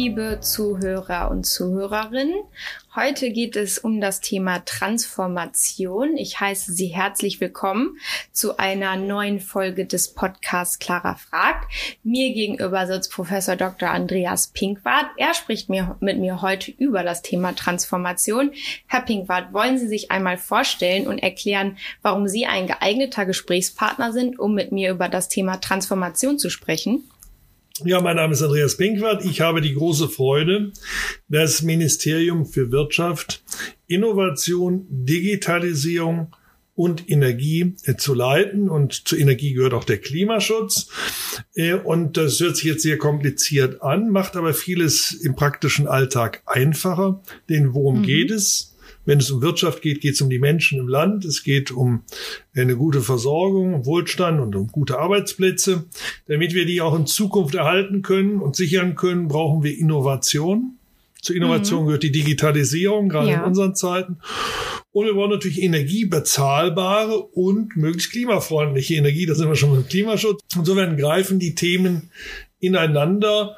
liebe Zuhörer und Zuhörerinnen. Heute geht es um das Thema Transformation. Ich heiße Sie herzlich willkommen zu einer neuen Folge des Podcasts Clara fragt. Mir gegenüber sitzt Professor Dr. Andreas Pinkwart. Er spricht mir, mit mir heute über das Thema Transformation. Herr Pinkwart, wollen Sie sich einmal vorstellen und erklären, warum Sie ein geeigneter Gesprächspartner sind, um mit mir über das Thema Transformation zu sprechen? Ja, mein Name ist Andreas Pinkwart. Ich habe die große Freude, das Ministerium für Wirtschaft, Innovation, Digitalisierung und Energie äh, zu leiten. Und zur Energie gehört auch der Klimaschutz. Äh, und das hört sich jetzt sehr kompliziert an, macht aber vieles im praktischen Alltag einfacher. Denn worum mhm. geht es? Wenn es um Wirtschaft geht, geht es um die Menschen im Land. Es geht um eine gute Versorgung, Wohlstand und um gute Arbeitsplätze. Damit wir die auch in Zukunft erhalten können und sichern können, brauchen wir Innovation. Zur Innovation mhm. gehört die Digitalisierung, gerade ja. in unseren Zeiten. Und wir brauchen natürlich Energie, bezahlbare und möglichst klimafreundliche Energie. Da sind wir schon beim Klimaschutz. Insofern greifen die Themen ineinander.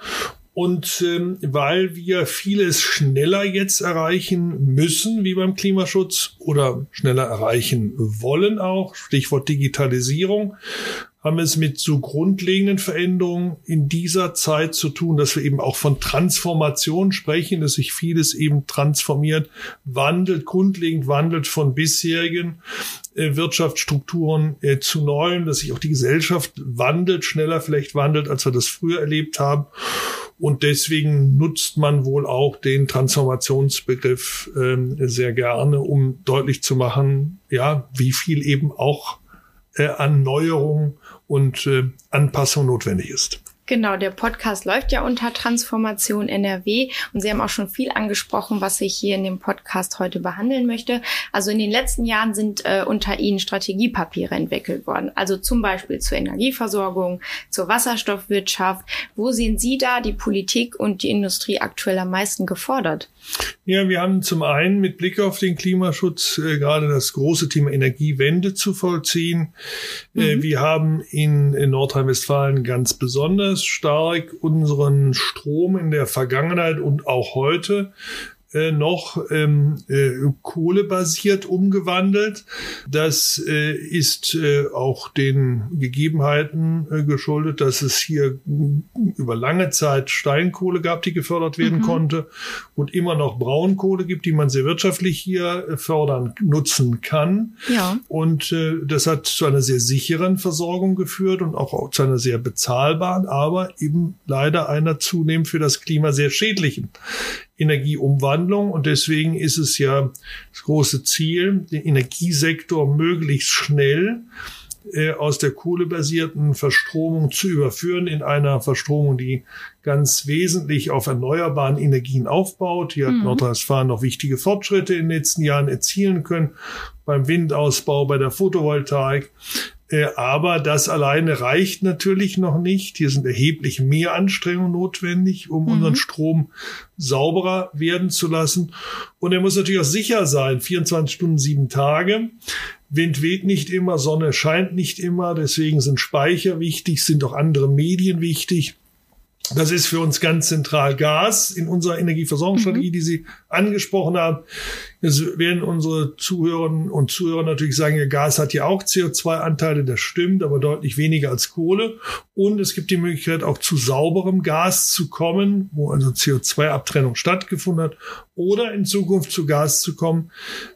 Und ähm, weil wir vieles schneller jetzt erreichen müssen, wie beim Klimaschutz, oder schneller erreichen wollen auch, Stichwort Digitalisierung, haben wir es mit so grundlegenden Veränderungen in dieser Zeit zu tun, dass wir eben auch von Transformation sprechen, dass sich vieles eben transformiert, wandelt, grundlegend wandelt von bisherigen Wirtschaftsstrukturen äh, zu neuen, dass sich auch die Gesellschaft wandelt, schneller vielleicht wandelt, als wir das früher erlebt haben. Und deswegen nutzt man wohl auch den Transformationsbegriff ähm, sehr gerne, um deutlich zu machen, ja, wie viel eben auch äh, an Neuerung und äh, Anpassung notwendig ist. Genau, der Podcast läuft ja unter Transformation NRW und Sie haben auch schon viel angesprochen, was ich hier in dem Podcast heute behandeln möchte. Also in den letzten Jahren sind äh, unter Ihnen Strategiepapiere entwickelt worden, also zum Beispiel zur Energieversorgung, zur Wasserstoffwirtschaft. Wo sehen Sie da die Politik und die Industrie aktuell am meisten gefordert? Ja, wir haben zum einen mit Blick auf den Klimaschutz äh, gerade das große Thema Energiewende zu vollziehen. Äh, mhm. wir haben in, in Nordrhein-Westfalen ganz besonders stark unseren Strom in der Vergangenheit und auch heute äh, noch ähm, äh, kohlebasiert umgewandelt. Das äh, ist äh, auch den Gegebenheiten äh, geschuldet, dass es hier über lange Zeit Steinkohle gab, die gefördert werden mhm. konnte und immer noch Braunkohle gibt, die man sehr wirtschaftlich hier äh, fördern, nutzen kann. Ja. Und äh, das hat zu einer sehr sicheren Versorgung geführt und auch zu einer sehr bezahlbaren, aber eben leider einer zunehmend für das Klima sehr schädlichen Energieumwandlung. Und deswegen ist es ja das große Ziel, den Energiesektor möglichst schnell äh, aus der kohlebasierten Verstromung zu überführen in einer Verstromung, die ganz wesentlich auf erneuerbaren Energien aufbaut. Hier hat mhm. Nordrhein-Westfalen noch wichtige Fortschritte in den letzten Jahren erzielen können beim Windausbau, bei der Photovoltaik. Äh, aber das alleine reicht natürlich noch nicht. Hier sind erheblich mehr Anstrengungen notwendig, um mhm. unseren Strom sauberer werden zu lassen. Und er muss natürlich auch sicher sein, 24 Stunden, sieben Tage. Wind weht nicht immer, Sonne scheint nicht immer. Deswegen sind Speicher wichtig, sind auch andere Medien wichtig. Das ist für uns ganz zentral Gas in unserer Energieversorgungsstrategie, mhm. die Sie angesprochen haben. Jetzt werden unsere Zuhörerinnen und Zuhörer natürlich sagen, ja, Gas hat ja auch CO2-Anteile, das stimmt, aber deutlich weniger als Kohle. Und es gibt die Möglichkeit, auch zu sauberem Gas zu kommen, wo also CO2-Abtrennung stattgefunden hat, oder in Zukunft zu Gas zu kommen,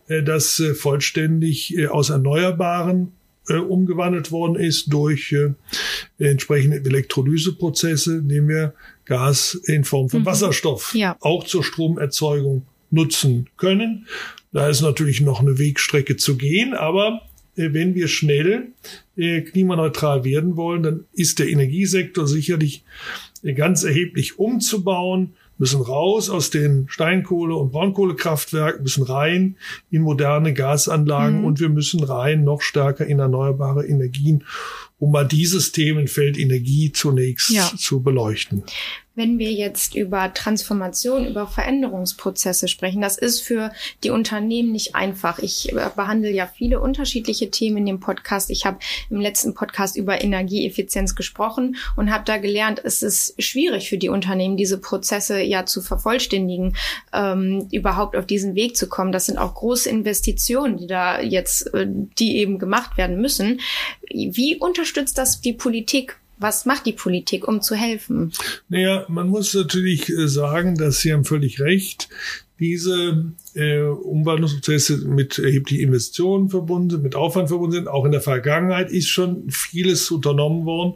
äh, das äh, vollständig äh, aus erneuerbaren äh, umgewandelt worden ist durch äh, entsprechende Elektrolyseprozesse, indem wir Gas in Form von mhm. Wasserstoff ja. auch zur Stromerzeugung nutzen können. Da ist natürlich noch eine Wegstrecke zu gehen, aber äh, wenn wir schnell äh, klimaneutral werden wollen, dann ist der Energiesektor sicherlich äh, ganz erheblich umzubauen müssen raus aus den Steinkohle- und Braunkohlekraftwerken, müssen rein in moderne Gasanlagen mhm. und wir müssen rein noch stärker in erneuerbare Energien, um mal dieses Themenfeld Energie zunächst ja. zu beleuchten. Wenn wir jetzt über Transformation, über Veränderungsprozesse sprechen, das ist für die Unternehmen nicht einfach. Ich äh, behandle ja viele unterschiedliche Themen in dem Podcast. Ich habe im letzten Podcast über Energieeffizienz gesprochen und habe da gelernt, es ist schwierig für die Unternehmen, diese Prozesse ja zu vervollständigen, ähm, überhaupt auf diesen Weg zu kommen. Das sind auch große Investitionen, die da jetzt, äh, die eben gemacht werden müssen. Wie unterstützt das die Politik was macht die Politik, um zu helfen? Naja, man muss natürlich äh, sagen, dass Sie haben völlig recht. Diese äh, Umwandlungsprozesse mit erheblichen Investitionen verbunden sind, mit Aufwand verbunden sind. Auch in der Vergangenheit ist schon vieles unternommen worden,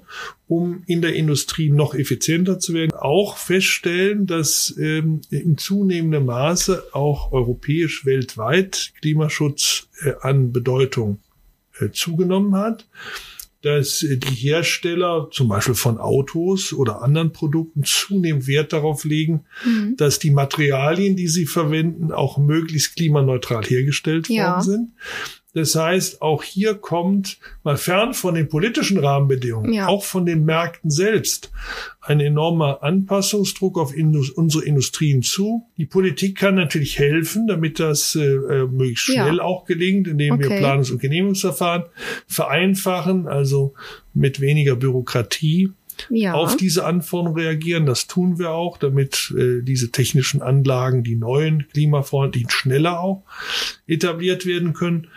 um in der Industrie noch effizienter zu werden. Auch feststellen, dass ähm, in zunehmendem Maße auch europäisch weltweit Klimaschutz äh, an Bedeutung äh, zugenommen hat dass die Hersteller zum Beispiel von Autos oder anderen Produkten zunehmend Wert darauf legen, mhm. dass die Materialien, die sie verwenden, auch möglichst klimaneutral hergestellt ja. worden sind. Das heißt, auch hier kommt mal fern von den politischen Rahmenbedingungen, ja. auch von den Märkten selbst, ein enormer Anpassungsdruck auf Indus unsere Industrien zu. Die Politik kann natürlich helfen, damit das äh, äh möglichst schnell ja. auch gelingt, indem okay. wir Planungs- und Genehmigungsverfahren vereinfachen, also mit weniger Bürokratie ja. auf diese Anforderungen reagieren. Das tun wir auch, damit äh, diese technischen Anlagen, die neuen, klimafreundlichen, schneller auch etabliert werden können.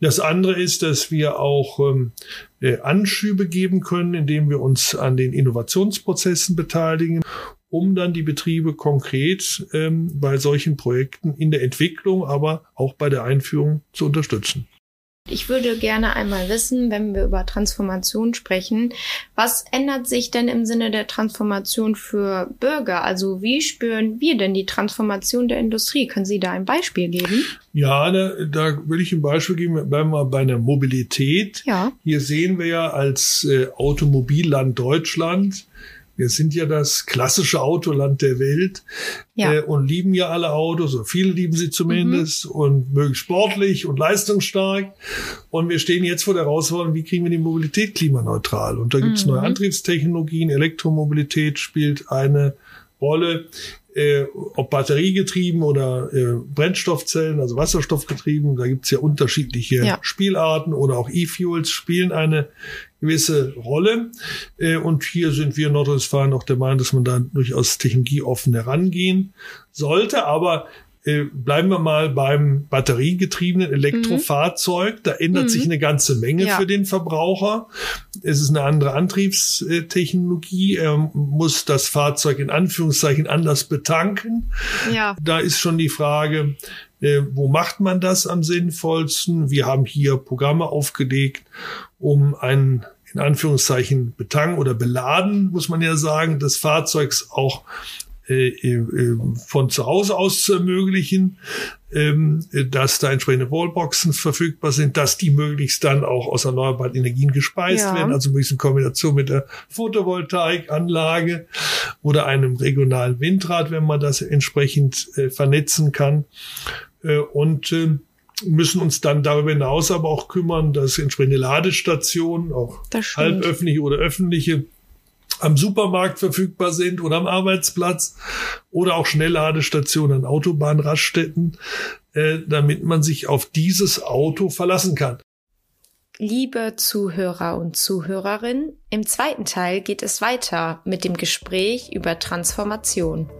Das andere ist, dass wir auch ähm, äh, Anschübe geben können, indem wir uns an den Innovationsprozessen beteiligen um dann die Betriebe konkret ähm, bei solchen Projekten in der Entwicklung, aber auch bei der Einführung zu unterstützen. Ich würde gerne einmal wissen, wenn wir über Transformation sprechen, was ändert sich denn im Sinne der Transformation für Bürger? Also wie spüren wir denn die Transformation der Industrie? Können Sie da ein Beispiel geben? Ja, da, da will ich ein Beispiel geben. Bleiben wir bei der Mobilität. Ja. Hier sehen wir ja als äh, Automobilland Deutschland wir sind ja das klassische Autoland der Welt ja. äh, und lieben ja alle Autos, so viele lieben sie zumindest mhm. und mögen sportlich und leistungsstark. Und wir stehen jetzt vor der Herausforderung, wie kriegen wir die Mobilität klimaneutral? Und da gibt es mhm. neue Antriebstechnologien, Elektromobilität spielt eine Rolle äh, ob batteriegetrieben oder äh, Brennstoffzellen, also Wasserstoffgetrieben, da gibt's ja unterschiedliche ja. Spielarten oder auch E-Fuels spielen eine gewisse Rolle. Äh, und hier sind wir in Nordrhein-Westfalen auch der Meinung, dass man da durchaus technologieoffen herangehen sollte. Aber äh, bleiben wir mal beim batteriegetriebenen Elektrofahrzeug. Mhm. Da ändert mhm. sich eine ganze Menge ja. für den Verbraucher. Es ist eine andere Antriebstechnologie. Er muss das Fahrzeug in Anführungszeichen anders betanken. Ja. Da ist schon die Frage, äh, wo macht man das am sinnvollsten? Wir haben hier Programme aufgelegt, um einen in Anführungszeichen betanken oder beladen, muss man ja sagen, des Fahrzeugs auch von zu Hause aus zu ermöglichen, ähm, dass da entsprechende Wallboxen verfügbar sind, dass die möglichst dann auch aus erneuerbaren Energien gespeist ja. werden, also möglichst in Kombination mit der Photovoltaikanlage oder einem regionalen Windrad, wenn man das entsprechend äh, vernetzen kann. und müssen uns dann darüber hinaus aber auch kümmern, dass entsprechende Ladestationen, auch halböffentliche oder öffentliche, am Supermarkt verfügbar sind oder am Arbeitsplatz oder auch Schnellladestationen an Autobahnraststätten, äh, damit man sich auf dieses Auto verlassen kann. Liebe Zuhörer und Zuhörerinnen, im zweiten Teil geht es weiter mit dem Gespräch über Transformation.